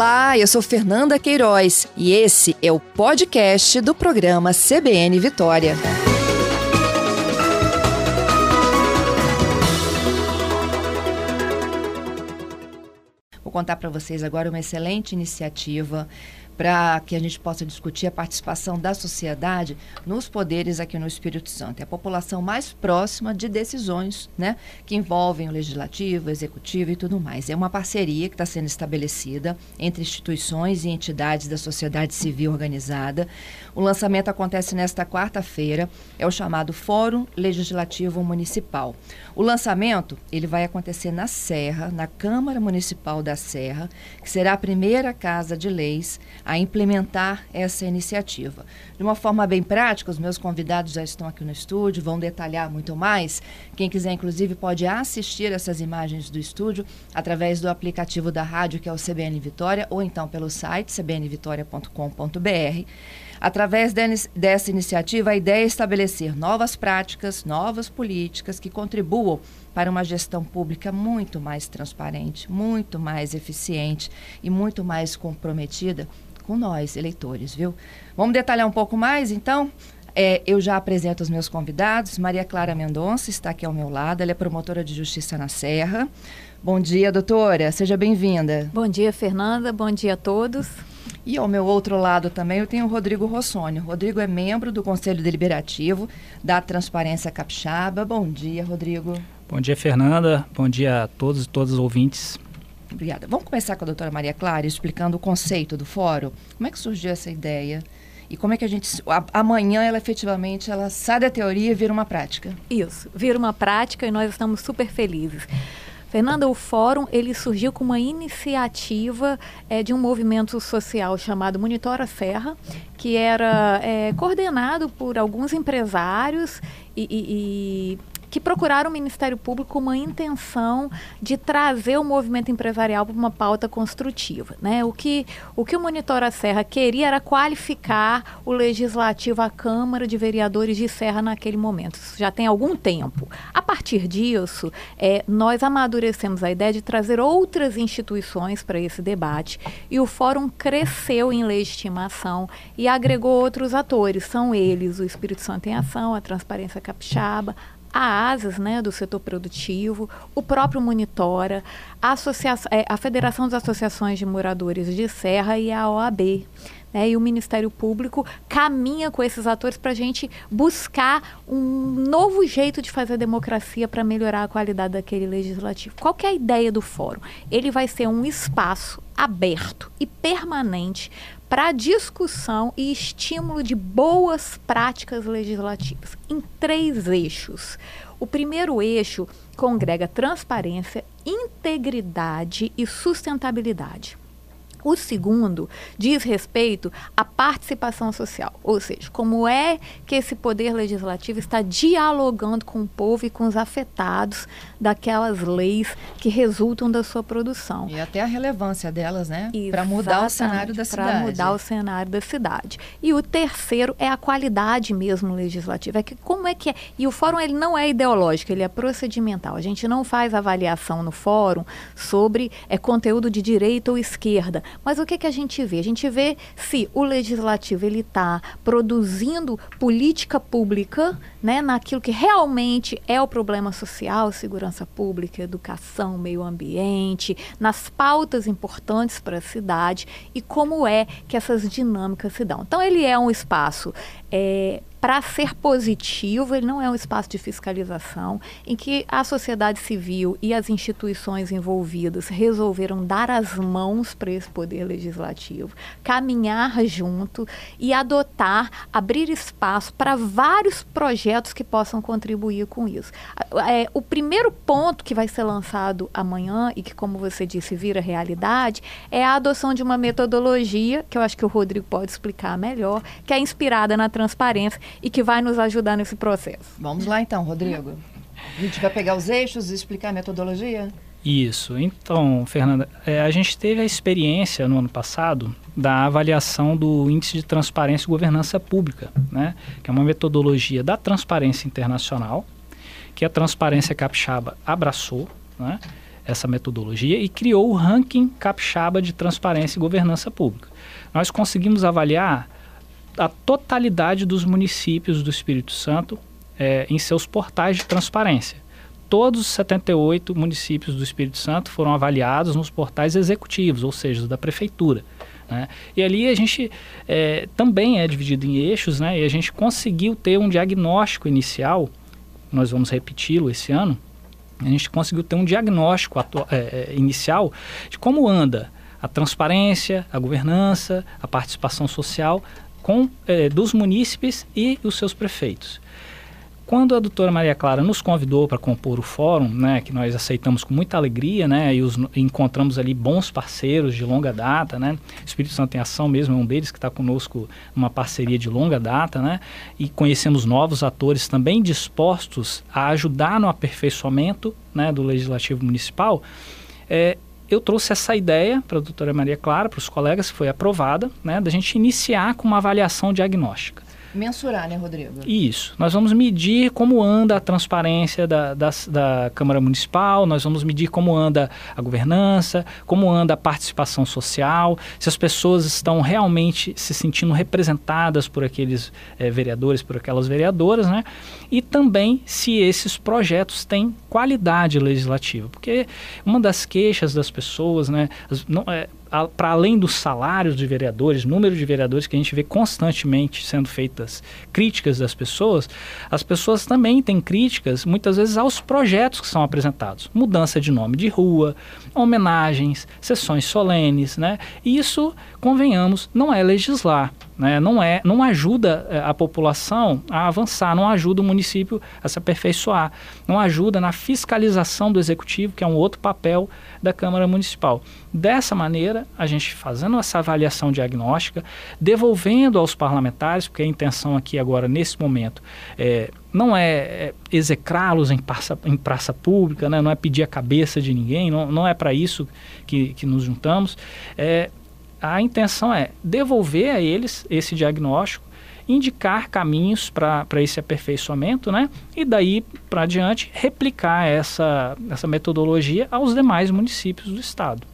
Olá, eu sou Fernanda Queiroz e esse é o podcast do programa CBN Vitória. Vou contar para vocês agora uma excelente iniciativa para que a gente possa discutir a participação da sociedade nos poderes aqui no Espírito Santo. É a população mais próxima de decisões né, que envolvem o legislativo, o executivo e tudo mais. É uma parceria que está sendo estabelecida entre instituições e entidades da sociedade civil organizada. O lançamento acontece nesta quarta-feira, é o chamado Fórum Legislativo Municipal. O lançamento ele vai acontecer na Serra, na Câmara Municipal da Serra, que será a primeira casa de leis a implementar essa iniciativa. De uma forma bem prática, os meus convidados já estão aqui no estúdio, vão detalhar muito mais. Quem quiser, inclusive, pode assistir essas imagens do estúdio através do aplicativo da rádio, que é o CBN Vitória, ou então pelo site cbnvitória.com.br. Através dessa iniciativa, a ideia é estabelecer novas práticas, novas políticas que contribuam para uma gestão pública muito mais transparente, muito mais eficiente e muito mais comprometida com nós, eleitores, viu? Vamos detalhar um pouco mais, então? É, eu já apresento os meus convidados. Maria Clara Mendonça está aqui ao meu lado, ela é promotora de justiça na Serra. Bom dia, doutora, seja bem-vinda. Bom dia, Fernanda, bom dia a todos. E ao meu outro lado também eu tenho o Rodrigo Rossoni. O Rodrigo é membro do Conselho Deliberativo da Transparência Capixaba. Bom dia, Rodrigo. Bom dia, Fernanda. Bom dia a todos e todas os ouvintes. Obrigada. Vamos começar com a doutora Maria Clara explicando o conceito do fórum. Como é que surgiu essa ideia? E como é que a gente. A, amanhã ela efetivamente ela sai da teoria e vira uma prática? Isso, vira uma prática e nós estamos super felizes. Fernanda, o fórum ele surgiu com uma iniciativa é, de um movimento social chamado Monitora Serra, que era é, coordenado por alguns empresários e, e, e que procuraram o Ministério Público uma intenção de trazer o movimento empresarial para uma pauta construtiva. Né? O, que, o que o Monitora Serra queria era qualificar o legislativo, a Câmara de Vereadores de Serra naquele momento. Isso já tem algum tempo. A partir disso, é, nós amadurecemos a ideia de trazer outras instituições para esse debate e o fórum cresceu em legitimação e agregou outros atores. São eles o Espírito Santo em Ação, a Transparência Capixaba, a ASAS, né, do setor produtivo, o próprio Monitora, a, é, a Federação das Associações de Moradores de Serra e a OAB. Né, e o Ministério Público caminha com esses atores para a gente buscar um novo jeito de fazer democracia para melhorar a qualidade daquele legislativo. Qual é a ideia do fórum? Ele vai ser um espaço aberto e permanente para discussão e estímulo de boas práticas legislativas em três eixos. O primeiro eixo congrega transparência, integridade e sustentabilidade. O segundo diz respeito à participação social, ou seja, como é que esse poder legislativo está dialogando com o povo e com os afetados daquelas leis que resultam da sua produção. E até a relevância delas, né? Para mudar o cenário da cidade. Para mudar o cenário da cidade. E o terceiro é a qualidade mesmo legislativa. É que como é que é? E o fórum ele não é ideológico, ele é procedimental. A gente não faz avaliação no fórum sobre é conteúdo de direita ou esquerda mas o que, que a gente vê? A gente vê se o legislativo ele está produzindo política pública né, naquilo que realmente é o problema social, segurança pública, educação, meio ambiente, nas pautas importantes para a cidade e como é que essas dinâmicas se dão. Então, ele é um espaço é, para ser positivo, ele não é um espaço de fiscalização em que a sociedade civil e as instituições envolvidas resolveram dar as mãos para esse poder legislativo, caminhar junto e adotar, abrir espaço para vários projetos que possam contribuir com isso. É, o primeiro ponto que vai ser lançado amanhã e que, como você disse, vira realidade, é a adoção de uma metodologia, que eu acho que o Rodrigo pode explicar melhor, que é inspirada na transparência e que vai nos ajudar nesse processo. Vamos lá então, Rodrigo. A gente vai pegar os eixos e explicar a metodologia? Isso. Então, Fernanda, é, a gente teve a experiência no ano passado da avaliação do Índice de Transparência e Governança Pública, né? que é uma metodologia da Transparência Internacional, que a Transparência Capixaba abraçou, né? essa metodologia e criou o ranking capixaba de transparência e governança pública. Nós conseguimos avaliar a totalidade dos municípios do Espírito Santo é, em seus portais de transparência. Todos os 78 municípios do Espírito Santo foram avaliados nos portais executivos, ou seja, da prefeitura. Né? E ali a gente é, também é dividido em eixos, né? e a gente conseguiu ter um diagnóstico inicial, nós vamos repeti-lo esse ano, a gente conseguiu ter um diagnóstico é, inicial de como anda a transparência, a governança, a participação social com, é, dos munícipes e os seus prefeitos. Quando a doutora Maria Clara nos convidou para compor o fórum, né, que nós aceitamos com muita alegria, né, e os, encontramos ali bons parceiros de longa data, né, Espírito Santo em Ação mesmo é um deles que está conosco numa parceria de longa data, né, e conhecemos novos atores também dispostos a ajudar no aperfeiçoamento, né, do Legislativo Municipal, é, eu trouxe essa ideia para a doutora Maria Clara, para os colegas, foi aprovada, né, da gente iniciar com uma avaliação diagnóstica. Mensurar, né, Rodrigo? Isso. Nós vamos medir como anda a transparência da, da, da, Câmara Municipal, nós vamos medir como anda a governança, como anda a participação social, se as pessoas estão realmente se sentindo representadas por aqueles é, vereadores, por aquelas vereadoras, né? E também se esses projetos têm qualidade legislativa. Porque uma das queixas das pessoas, né? As, não, é, para além dos salários de vereadores, número de vereadores que a gente vê constantemente sendo feitas críticas das pessoas, as pessoas também têm críticas, muitas vezes, aos projetos que são apresentados. Mudança de nome de rua, homenagens, sessões solenes, né? E isso, convenhamos, não é legislar. Né? Não, é, não ajuda eh, a população a avançar, não ajuda o município a se aperfeiçoar, não ajuda na fiscalização do executivo, que é um outro papel da Câmara Municipal. Dessa maneira, a gente fazendo essa avaliação diagnóstica, devolvendo aos parlamentares, porque a intenção aqui agora, nesse momento, é, não é, é execrá-los em praça, em praça pública, né? não é pedir a cabeça de ninguém, não, não é para isso que, que nos juntamos, é a intenção é devolver a eles esse diagnóstico, indicar caminhos para esse aperfeiçoamento, né? E daí para diante replicar essa, essa metodologia aos demais municípios do estado.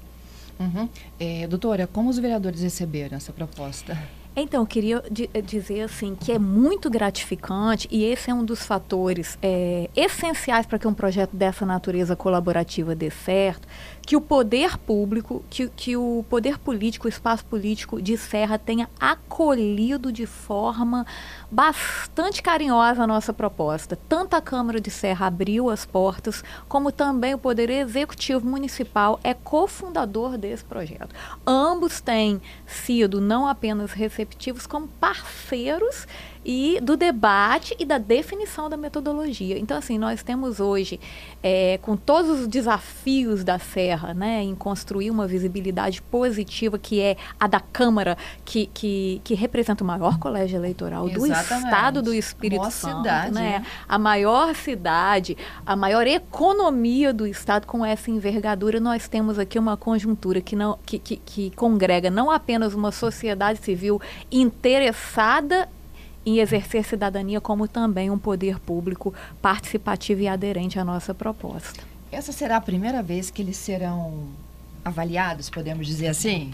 Uhum. É, doutora, como os vereadores receberam essa proposta? Então, eu queria dizer assim que é muito gratificante e esse é um dos fatores é, essenciais para que um projeto dessa natureza colaborativa dê certo, que o poder público, que, que o poder político, o espaço político de Serra tenha acolhido de forma bastante carinhosa a nossa proposta. Tanto a Câmara de Serra abriu as portas, como também o Poder Executivo Municipal é cofundador desse projeto. Ambos têm sido não apenas receptivos, como parceiros e do debate e da definição da metodologia. Então, assim, nós temos hoje, é, com todos os desafios da Serra, né, em construir uma visibilidade positiva, que é a da Câmara, que, que, que representa o maior colégio eleitoral Exatamente. do estado do Espírito a Santo, cidade, né? né? A maior cidade, a maior economia do estado com essa envergadura, nós temos aqui uma conjuntura que, não, que, que, que congrega não apenas uma sociedade civil interessada em exercer cidadania, como também um poder público participativo e aderente à nossa proposta. Essa será a primeira vez que eles serão avaliados, podemos dizer assim?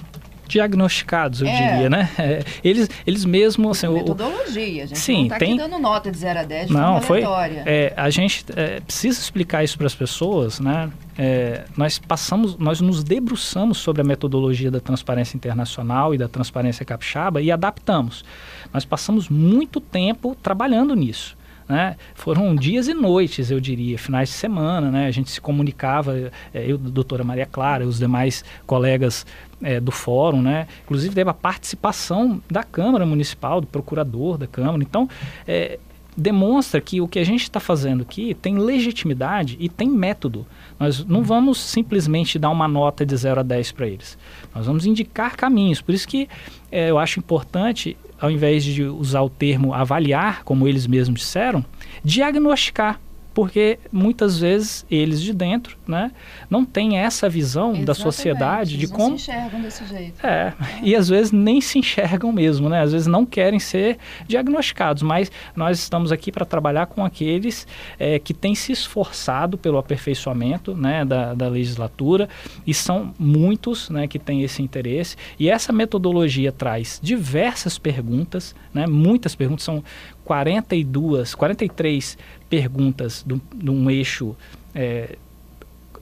Diagnosticados, eu é. diria, né? É, eles, eles mesmos... Assim, metodologia, a gente sim, não está tem... dando nota de 0 a 10 de não, foi, é, A gente é, precisa explicar isso para as pessoas, né? É, nós passamos, nós nos debruçamos sobre a metodologia da transparência internacional e da transparência capixaba e adaptamos. Nós passamos muito tempo trabalhando nisso. Né? Foram dias e noites, eu diria, finais de semana, né? A gente se comunicava, eu, doutora Maria Clara, os demais colegas é, do fórum, né? Inclusive teve a participação da Câmara Municipal, do procurador da Câmara. Então, é, demonstra que o que a gente está fazendo aqui tem legitimidade e tem método. Nós não vamos simplesmente dar uma nota de 0 a 10 para eles. Nós vamos indicar caminhos. Por isso que é, eu acho importante, ao invés de usar o termo avaliar, como eles mesmos disseram, diagnosticar. Porque muitas vezes eles de dentro, né, não têm essa visão Exatamente, da sociedade de não como se enxergam desse jeito. é, e às vezes nem se enxergam mesmo, né? Às vezes não querem ser diagnosticados, mas nós estamos aqui para trabalhar com aqueles é, que têm se esforçado pelo aperfeiçoamento né, da, da legislatura e são muitos né, que têm esse interesse. E essa metodologia traz diversas perguntas, né, muitas perguntas, são 42, 43 perguntas de um eixo é,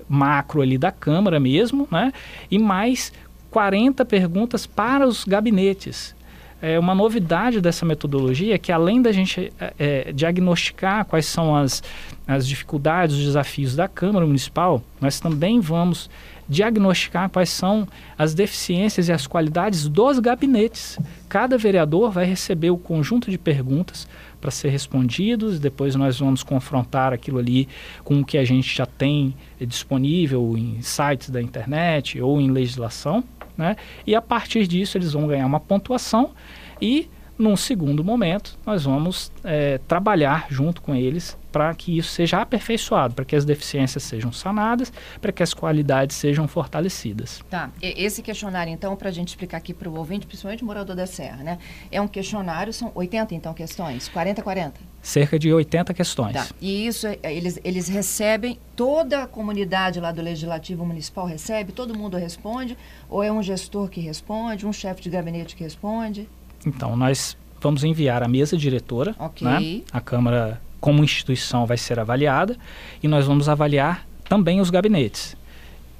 macro ali da Câmara mesmo, né? E mais 40 perguntas para os gabinetes. É uma novidade dessa metodologia que além da gente é, é, diagnosticar quais são as, as dificuldades, os desafios da Câmara Municipal, nós também vamos diagnosticar quais são as deficiências e as qualidades dos gabinetes. Cada vereador vai receber o conjunto de perguntas para ser respondidos, depois nós vamos confrontar aquilo ali com o que a gente já tem disponível em sites da internet ou em legislação, né? E a partir disso eles vão ganhar uma pontuação e num segundo momento, nós vamos é, trabalhar junto com eles para que isso seja aperfeiçoado, para que as deficiências sejam sanadas, para que as qualidades sejam fortalecidas. Tá. Esse questionário, então, para a gente explicar aqui para o ouvinte, principalmente morador da Serra, né? É um questionário, são 80, então, questões? 40, 40? Cerca de 80 questões. Tá. E isso, é, eles, eles recebem, toda a comunidade lá do Legislativo Municipal recebe, todo mundo responde, ou é um gestor que responde, um chefe de gabinete que responde? Então, nós vamos enviar a mesa diretora, Ok. né? a Câmara como instituição vai ser avaliada e nós vamos avaliar também os gabinetes.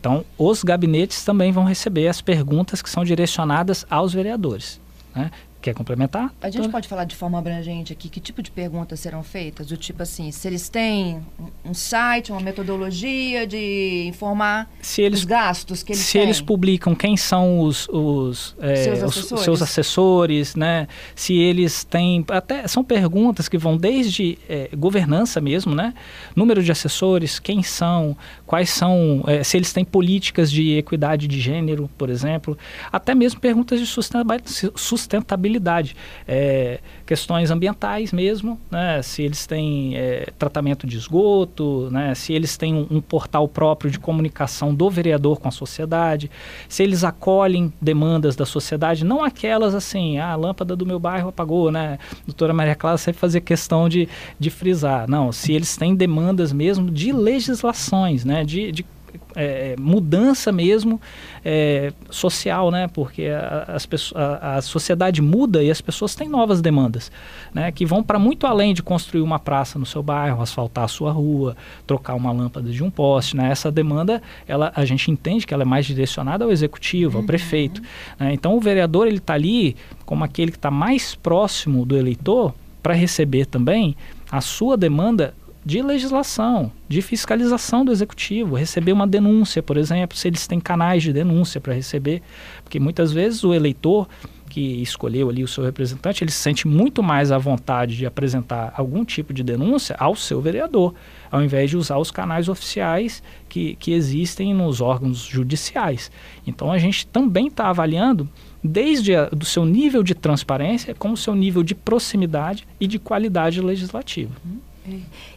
Então, os gabinetes também vão receber as perguntas que são direcionadas aos vereadores. Né? Quer complementar? A gente pode falar de forma abrangente aqui que tipo de perguntas serão feitas? Do tipo assim, se eles têm um- site, uma metodologia de informar Se eles os gastos que eles se têm. eles publicam quem são os, os, é, Seus os- assessores. seus assessores, né? Se eles têm até são perguntas que vão desde é, governança mesmo, né? Número de assessores, quem são, quais são, é, se eles têm políticas de equidade de gênero, por exemplo, até mesmo perguntas de sustentaba- sustentabilidade, é, questões ambientais mesmo, né? Se eles têm é, tratamento de esgoto, né? Se eles têm um, um portal próprio de comunicação do vereador com a sociedade, se eles acolhem demandas da sociedade, não aquelas assim, ah, a lâmpada do meu bairro apagou, né? Doutora Maria Clara sempre fazia questão de, de frisar, não, se eles têm demandas mesmo de legislações, né? De, de é, mudança mesmo é, social, né? Porque a, a, a sociedade muda e as pessoas têm novas demandas, né? Que vão para muito além de construir uma praça no seu bairro, asfaltar a sua rua, trocar uma lâmpada de um poste, né? Essa demanda, ela, a gente entende que ela é mais direcionada ao executivo, ao prefeito. né? Então o vereador ele está ali como aquele que está mais próximo do eleitor para receber também a sua demanda de legislação, de fiscalização do executivo, receber uma denúncia, por exemplo, se eles têm canais de denúncia para receber, porque muitas vezes o eleitor que escolheu ali o seu representante, ele se sente muito mais à vontade de apresentar algum tipo de denúncia ao seu vereador, ao invés de usar os canais oficiais que, que existem nos órgãos judiciais. Então a gente também está avaliando desde a, do seu nível de transparência como o seu nível de proximidade e de qualidade legislativa.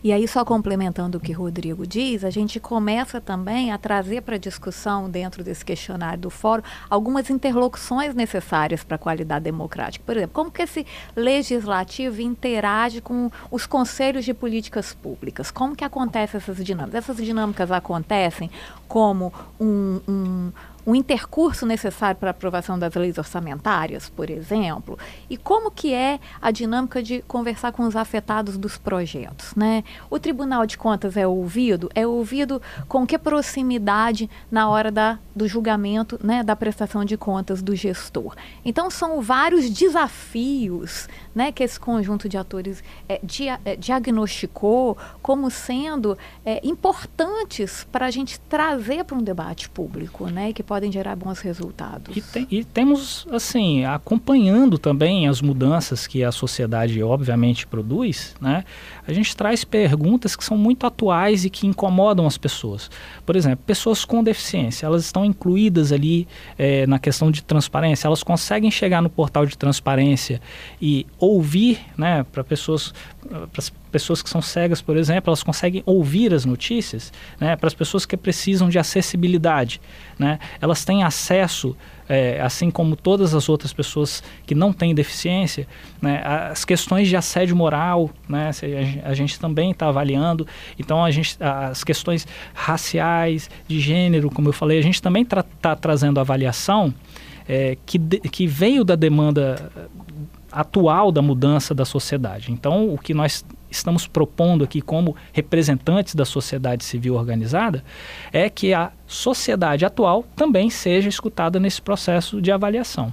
E aí, só complementando o que Rodrigo diz, a gente começa também a trazer para discussão, dentro desse questionário do fórum, algumas interlocuções necessárias para a qualidade democrática. Por exemplo, como que esse legislativo interage com os conselhos de políticas públicas? Como que acontecem essas dinâmicas? Essas dinâmicas acontecem como um, um um intercurso necessário para a aprovação das leis orçamentárias, por exemplo, e como que é a dinâmica de conversar com os afetados dos projetos, né? O Tribunal de Contas é ouvido, é ouvido com que proximidade na hora da, do julgamento, né, da prestação de contas do gestor. Então são vários desafios, né, que esse conjunto de atores é, dia, é, diagnosticou como sendo é, importantes para a gente trazer para um debate público, né, que podem gerar bons resultados. E, tem, e, temos, assim, acompanhando também as mudanças que a sociedade, obviamente, produz, né? A gente traz perguntas que são muito atuais e que incomodam as pessoas. Por exemplo, pessoas com deficiência, elas estão incluídas ali é, na questão de transparência, elas conseguem chegar no portal de transparência e ouvir, né, para pessoas as pessoas que são cegas, por exemplo, elas conseguem ouvir as notícias, né? para as pessoas que precisam de acessibilidade, né? elas têm acesso, é, assim como todas as outras pessoas que não têm deficiência, né? as questões de assédio moral, né? a gente também está avaliando, então a gente, as questões raciais, de gênero, como eu falei, a gente também está tra trazendo avaliação é, que, de, que veio da demanda atual da mudança da sociedade. Então, o que nós estamos propondo aqui como representantes da sociedade civil organizada é que a sociedade atual também seja escutada nesse processo de avaliação.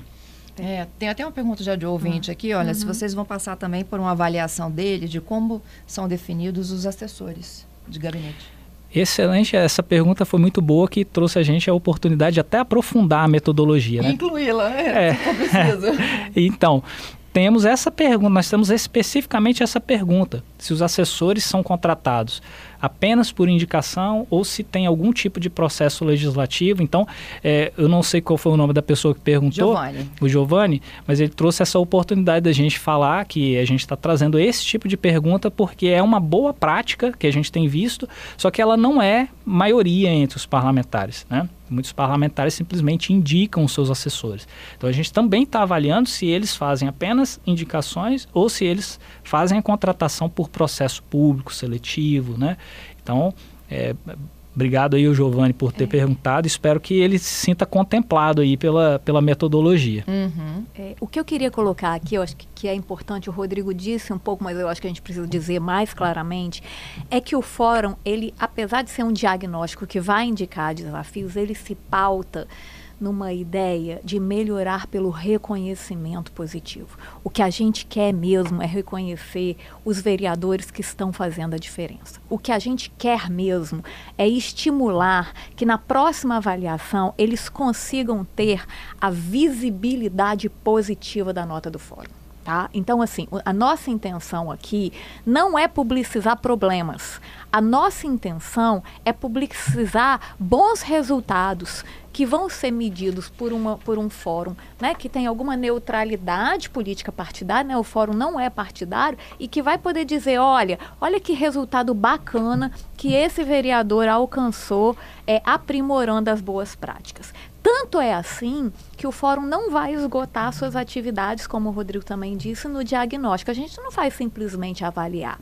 É, tem até uma pergunta já de ouvinte uhum. aqui, olha, uhum. se vocês vão passar também por uma avaliação dele de como são definidos os assessores de gabinete. Excelente, essa pergunta foi muito boa que trouxe a gente a oportunidade de até aprofundar a metodologia. Né? Incluí-la, é, é. então, temos essa pergunta, nós temos especificamente essa pergunta: se os assessores são contratados apenas por indicação ou se tem algum tipo de processo legislativo. Então, é, eu não sei qual foi o nome da pessoa que perguntou, Giovani. o Giovanni, mas ele trouxe essa oportunidade da gente falar que a gente está trazendo esse tipo de pergunta porque é uma boa prática que a gente tem visto, só que ela não é maioria entre os parlamentares, né? Muitos parlamentares simplesmente indicam os seus assessores. Então a gente também está avaliando se eles fazem apenas indicações ou se eles fazem a contratação por processo público, seletivo, né? Então, é, Obrigado aí, o Giovanni, por ter é. perguntado. Espero que ele se sinta contemplado aí pela, pela metodologia. Uhum. É, o que eu queria colocar aqui, eu acho que, que, é importante, o Rodrigo disse um pouco, mas eu acho que a gente precisa dizer mais claramente, é que o fórum, ele, apesar de ser um diagnóstico que vai indicar desafios, ele se pauta numa ideia de melhorar pelo reconhecimento positivo. O que a gente quer mesmo é reconhecer os vereadores que estão fazendo a diferença. O que a gente quer mesmo é estimular que na próxima avaliação eles consigam ter a visibilidade positiva da nota do fórum. Tá? Então, assim, a nossa intenção aqui não é publicizar problemas. A nossa intenção é publicizar bons resultados que vão ser medidos por, uma, por um fórum né, que tem alguma neutralidade política partidária, né, o fórum não é partidário, e que vai poder dizer, olha, olha que resultado bacana que esse vereador alcançou é, aprimorando as boas práticas. Tanto é assim que o fórum não vai esgotar suas atividades, como o Rodrigo também disse, no diagnóstico. A gente não vai simplesmente avaliar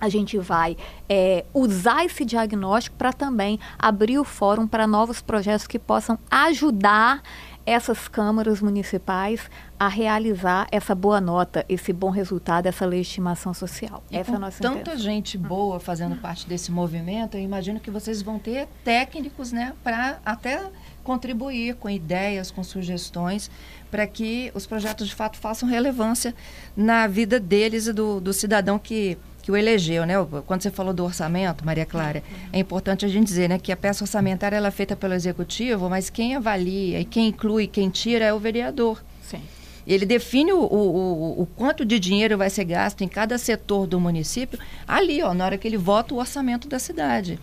a gente vai é, usar esse diagnóstico para também abrir o fórum para novos projetos que possam ajudar essas câmaras municipais a realizar essa boa nota, esse bom resultado, essa legitimação social. E essa é a nossa tanta intenção. gente boa fazendo parte desse movimento, eu imagino que vocês vão ter técnicos, né, para até contribuir com ideias, com sugestões, para que os projetos de fato façam relevância na vida deles e do, do cidadão que que o elegeu, né? Quando você falou do orçamento, Maria Clara, é importante a gente dizer, né, que a peça orçamentária ela é feita pelo executivo, mas quem avalia e quem inclui, quem tira é o vereador. Sim. Ele define o, o, o, o, quanto de dinheiro vai ser gasto em cada setor do município ali, ó, na hora que ele vota o orçamento da cidade.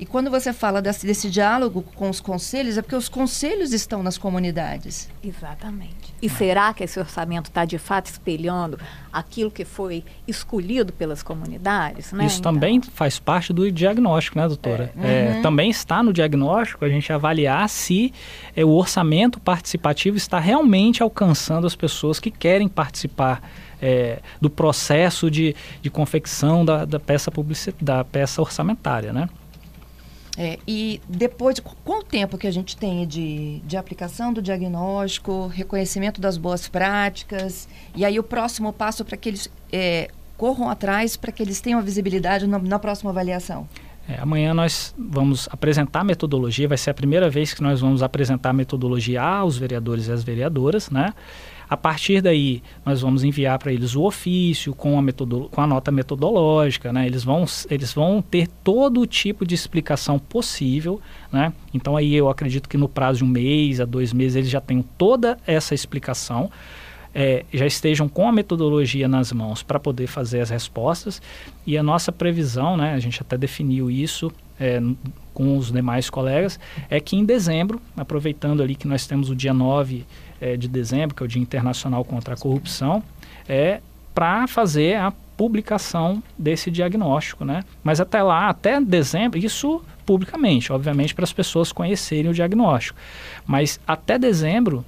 E quando você fala desse, desse diálogo com os conselhos, é porque os conselhos estão nas comunidades. Exatamente. E será que esse orçamento está de fato espelhando aquilo que foi escolhido pelas comunidades? Né? Isso então... também faz parte do diagnóstico, né, doutora? É. É, também está no diagnóstico a gente avaliar se é, o orçamento participativo está realmente alcançando as pessoas que querem participar. É, do processo de, de confecção da, da peça da peça orçamentária, né? É, e depois, qual o tempo que a gente tem de, de aplicação do diagnóstico, reconhecimento das boas práticas, e aí o próximo passo para que eles é, corram atrás, para que eles tenham a visibilidade na, na próxima avaliação? É, amanhã nós vamos apresentar a metodologia, vai ser a primeira vez que nós vamos apresentar a metodologia aos vereadores e às vereadoras, né? A partir daí, nós vamos enviar para eles o ofício com a, com a nota metodológica, né? Eles vão, eles vão ter todo o tipo de explicação possível, né? Então aí eu acredito que no prazo de um mês a dois meses eles já tenham toda essa explicação. É, já estejam com a metodologia nas mãos para poder fazer as respostas. E a nossa previsão, né, a gente até definiu isso é, com os demais colegas, é que em dezembro, aproveitando ali que nós temos o dia 9 é, de dezembro, que é o Dia Internacional contra a Corrupção, é para fazer a publicação desse diagnóstico, né? Mas até lá, até dezembro, isso publicamente, obviamente, para as pessoas conhecerem o diagnóstico. Mas até dezembro,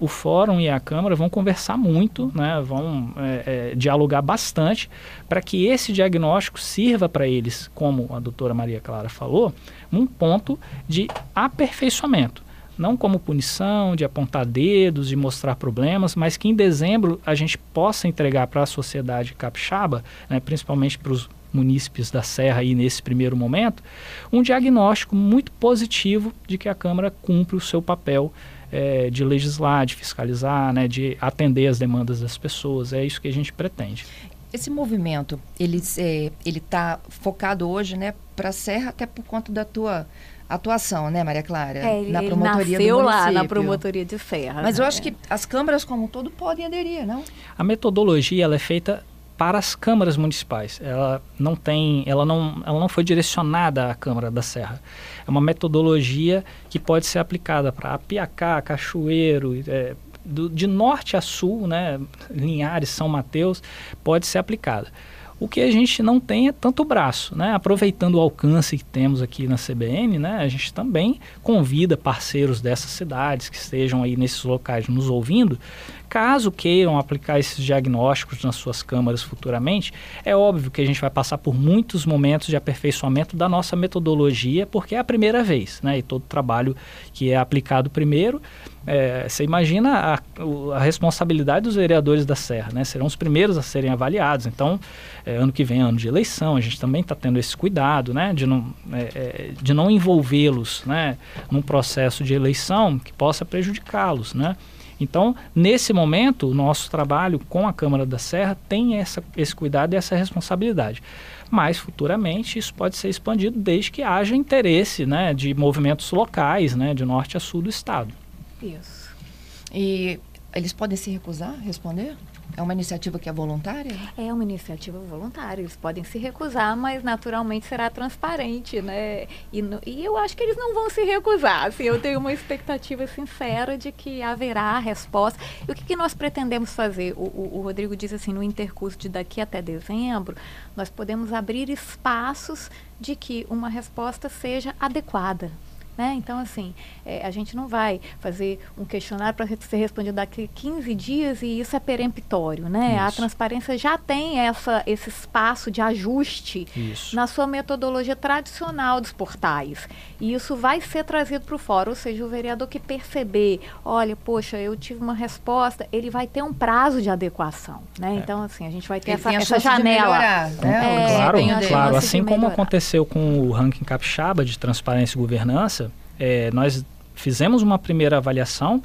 o fórum e a Câmara vão conversar muito, né, vão é, é, dialogar bastante para que esse diagnóstico sirva para eles, como a doutora Maria Clara falou, um ponto de aperfeiçoamento. Não como punição, de apontar dedos, de mostrar problemas, mas que em dezembro a gente possa entregar para a sociedade capixaba, né, principalmente para os munícipes da Serra aí nesse primeiro momento, um diagnóstico muito positivo de que a Câmara cumpre o seu papel é, de legislar, de fiscalizar, né, de atender as demandas das pessoas. É isso que a gente pretende. Esse movimento, ele é, ele está focado hoje, né, para a Serra, até por conta da tua atuação, né, Maria Clara? É, na promotoria nasceu do lá na promotoria de Serra. Mas eu acho que as câmaras como um todo podem aderir, não? A metodologia ela é feita para as câmaras municipais. Ela não tem, ela não, ela não foi direcionada à Câmara da Serra. É uma metodologia que pode ser aplicada para Apiacá, Cachoeiro, é, do, de norte a sul, né, Linhares, São Mateus, pode ser aplicada. O que a gente não tem é tanto braço, né? Aproveitando o alcance que temos aqui na CBN, né? A gente também convida parceiros dessas cidades que estejam aí nesses locais nos ouvindo, caso queiram aplicar esses diagnósticos nas suas câmaras futuramente, é óbvio que a gente vai passar por muitos momentos de aperfeiçoamento da nossa metodologia, porque é a primeira vez, né? E todo trabalho que é aplicado primeiro é, você imagina a, a, responsabilidade dos vereadores da Serra, né? Serão os primeiros a serem avaliados. Então, é, ano que vem é ano de eleição, a gente também está tendo esse cuidado, né? De não, é, é, de não envolvê-los, né? Num processo de eleição que possa prejudicá-los, né? Então, nesse momento, o nosso trabalho com a Câmara da Serra tem essa, esse cuidado e essa responsabilidade. Mas, futuramente, isso pode ser expandido desde que haja interesse né, de movimentos locais, né, de norte a sul do Estado. Isso. E eles podem se recusar responder? É uma iniciativa que é voluntária? É uma iniciativa voluntária. Eles podem se recusar, mas naturalmente será transparente, né? E, no, e eu acho que eles não vão se recusar. Assim, eu tenho uma expectativa sincera de que haverá resposta. E o que, que nós pretendemos fazer? O, o, o Rodrigo diz assim, no intercurso de daqui até dezembro, nós podemos abrir espaços de que uma resposta seja adequada né? Então, assim, é, a gente não vai fazer um questionário para ser respondido daqui 15 dias e isso é peremptório. Né? A transparência já tem essa, esse espaço de ajuste isso. na sua metodologia tradicional dos portais. E isso vai ser trazido para o fórum, ou seja, o vereador que perceber, olha, poxa, eu tive uma resposta, ele vai ter um prazo de adequação. Né? É. Então, assim, a gente vai ter essa, essa janela. Melhorar, né? é, claro, claro. Assim como aconteceu com o ranking capixaba de transparência e governança, é, nós fizemos uma primeira avaliação,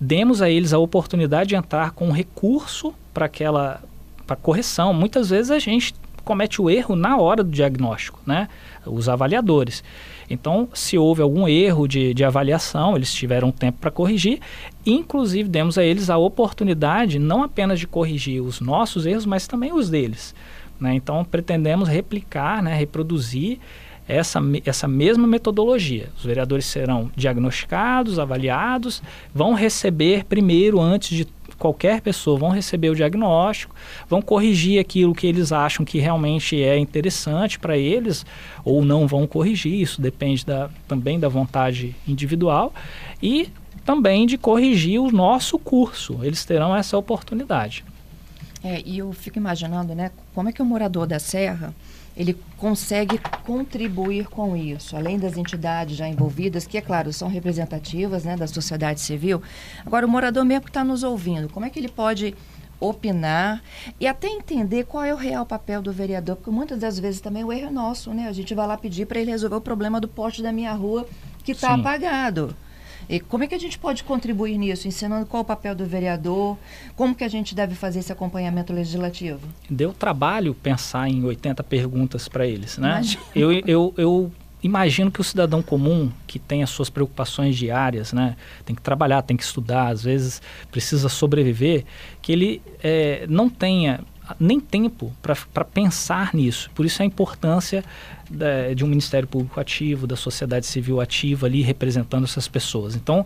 demos a eles a oportunidade de entrar com um recurso para aquela para correção. Muitas vezes a gente comete o erro na hora do diagnóstico, né? Os avaliadores. Então, se houve algum erro de, de avaliação, eles tiveram tempo para corrigir. Inclusive, demos a eles a oportunidade não apenas de corrigir os nossos erros, mas também os deles. Né? Então, pretendemos replicar, né, reproduzir essa, essa mesma metodologia. Os vereadores serão diagnosticados, avaliados, vão receber primeiro, antes de qualquer pessoa, vão receber o diagnóstico, vão corrigir aquilo que eles acham que realmente é interessante para eles, ou não vão corrigir, isso depende da, também da vontade individual, e também de corrigir o nosso curso. Eles terão essa oportunidade. É, e eu fico imaginando, né, como é que o morador da Serra ele consegue contribuir com isso, além das entidades já envolvidas, que, é claro, são representativas né, da sociedade civil. Agora, o morador mesmo que está nos ouvindo, como é que ele pode opinar e até entender qual é o real papel do vereador, porque muitas das vezes também o erro é nosso, né? A gente vai lá pedir para ele resolver o problema do poste da minha rua que está apagado. E como é que a gente pode contribuir nisso, ensinando qual o papel do vereador, como que a gente deve fazer esse acompanhamento legislativo? Deu trabalho pensar em 80 perguntas para eles, né? Eu, eu, eu imagino que o cidadão comum que tem as suas preocupações diárias, né, tem que trabalhar, tem que estudar, às vezes precisa sobreviver, que ele é, não tenha nem tempo para pensar nisso. Por isso a importância da, de um Ministério Público ativo, da sociedade civil ativa ali representando essas pessoas. Então,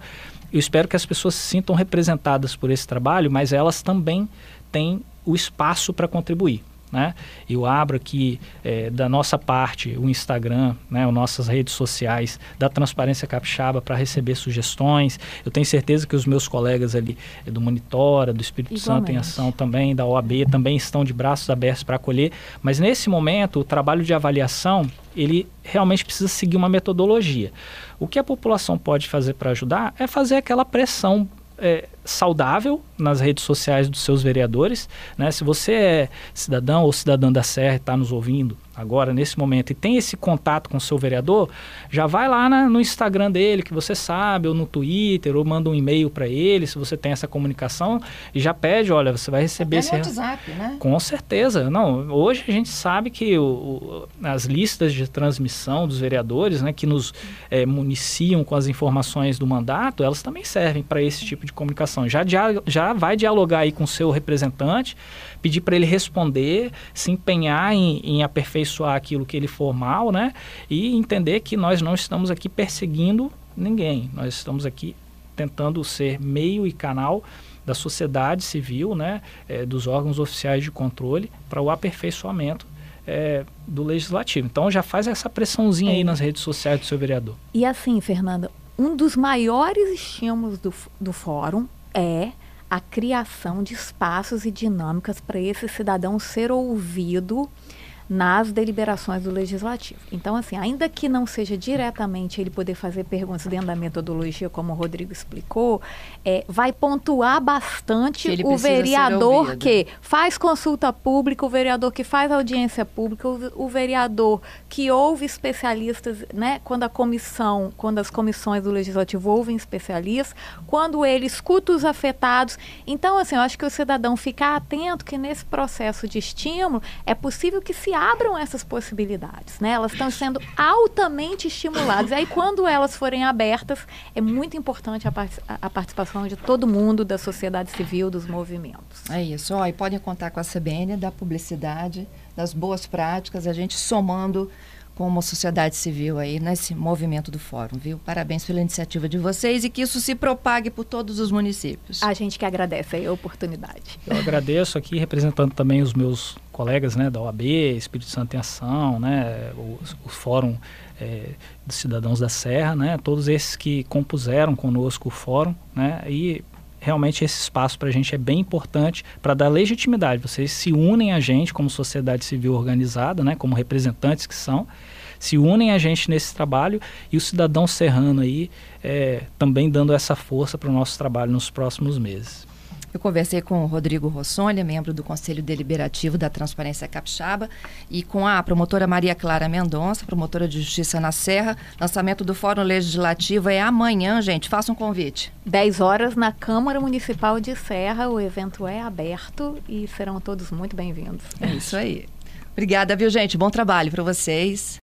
eu espero que as pessoas se sintam representadas por esse trabalho, mas elas também têm o espaço para contribuir. Né? Eu abro aqui é, da nossa parte o Instagram, né, as nossas redes sociais da Transparência Capixaba para receber sugestões. Eu tenho certeza que os meus colegas ali é, do Monitora, do Espírito Igualmente. Santo em Ação também, da OAB, também estão de braços abertos para acolher. Mas nesse momento, o trabalho de avaliação, ele realmente precisa seguir uma metodologia. O que a população pode fazer para ajudar é fazer aquela pressão é, saudável nas redes sociais dos seus vereadores. Né? Se você é cidadão ou cidadã da Serra e está nos ouvindo, agora, nesse momento, e tem esse contato com o seu vereador, já vai lá na, no Instagram dele, que você sabe, ou no Twitter, ou manda um e-mail para ele, se você tem essa comunicação, e já pede, olha, você vai receber Até esse... WhatsApp, né? Com certeza. Não, hoje a gente sabe que o, o, as listas de transmissão dos vereadores, né, que nos é, municiam com as informações do mandato, elas também servem para esse tipo de comunicação. Já, já vai dialogar aí com o seu representante, pedir para ele responder, se empenhar em, em aperfeiçoar aquilo que ele for mal, né? E entender que nós não estamos aqui perseguindo ninguém. Nós estamos aqui tentando ser meio e canal da sociedade civil, né, é, dos órgãos oficiais de controle para o aperfeiçoamento é, do legislativo. Então já faz essa pressãozinha é. aí nas redes sociais do seu vereador. E assim, Fernanda, um dos maiores estímulos do, do fórum é a criação de espaços e dinâmicas para esse cidadão ser ouvido nas deliberações do legislativo. Então, assim, ainda que não seja diretamente ele poder fazer perguntas dentro da metodologia, como o Rodrigo explicou, é, vai pontuar bastante o vereador que faz consulta pública, o vereador que faz audiência pública, o, o, vereador que ouve especialistas, né? Quando a comissão, quando as comissões do legislativo ouvem especialistas, quando ele escuta os afetados. Então, assim, eu acho que o cidadão ficar atento que nesse processo de estímulo é possível que se abram essas possibilidades, né? Elas estão sendo altamente estimuladas. E aí, quando elas forem abertas, é muito importante a, a, participação de todo mundo, da sociedade civil, dos movimentos. É isso. Ó, e podem contar com a CBN, da publicidade, das boas práticas, a gente somando como sociedade civil aí nesse movimento do fórum, viu? Parabéns pela iniciativa de vocês e que isso se propague por todos os municípios. A gente que agradece a oportunidade. Eu agradeço aqui representando também os meus colegas, né, da OAB, Espírito Santo em Ação, né, o, o Fórum é, dos Cidadãos da Serra, né, todos esses que compuseram conosco o fórum, né, e realmente esse espaço para a gente é bem importante para dar legitimidade. Vocês se unem a gente como sociedade civil organizada, né, como representantes que são, se unem a gente nesse trabalho e o cidadão serrano aí é, também dando essa força para o nosso trabalho nos próximos meses. Eu conversei com o Rodrigo Rossônia, membro do Conselho Deliberativo da Transparência Capixaba, e com a promotora Maria Clara Mendonça, promotora de Justiça na Serra. Lançamento do Fórum Legislativo é amanhã, gente. Faça um convite. 10 horas na Câmara Municipal de Serra. O evento é aberto e serão todos muito bem-vindos. É isso aí. Obrigada, viu, gente? Bom trabalho para vocês.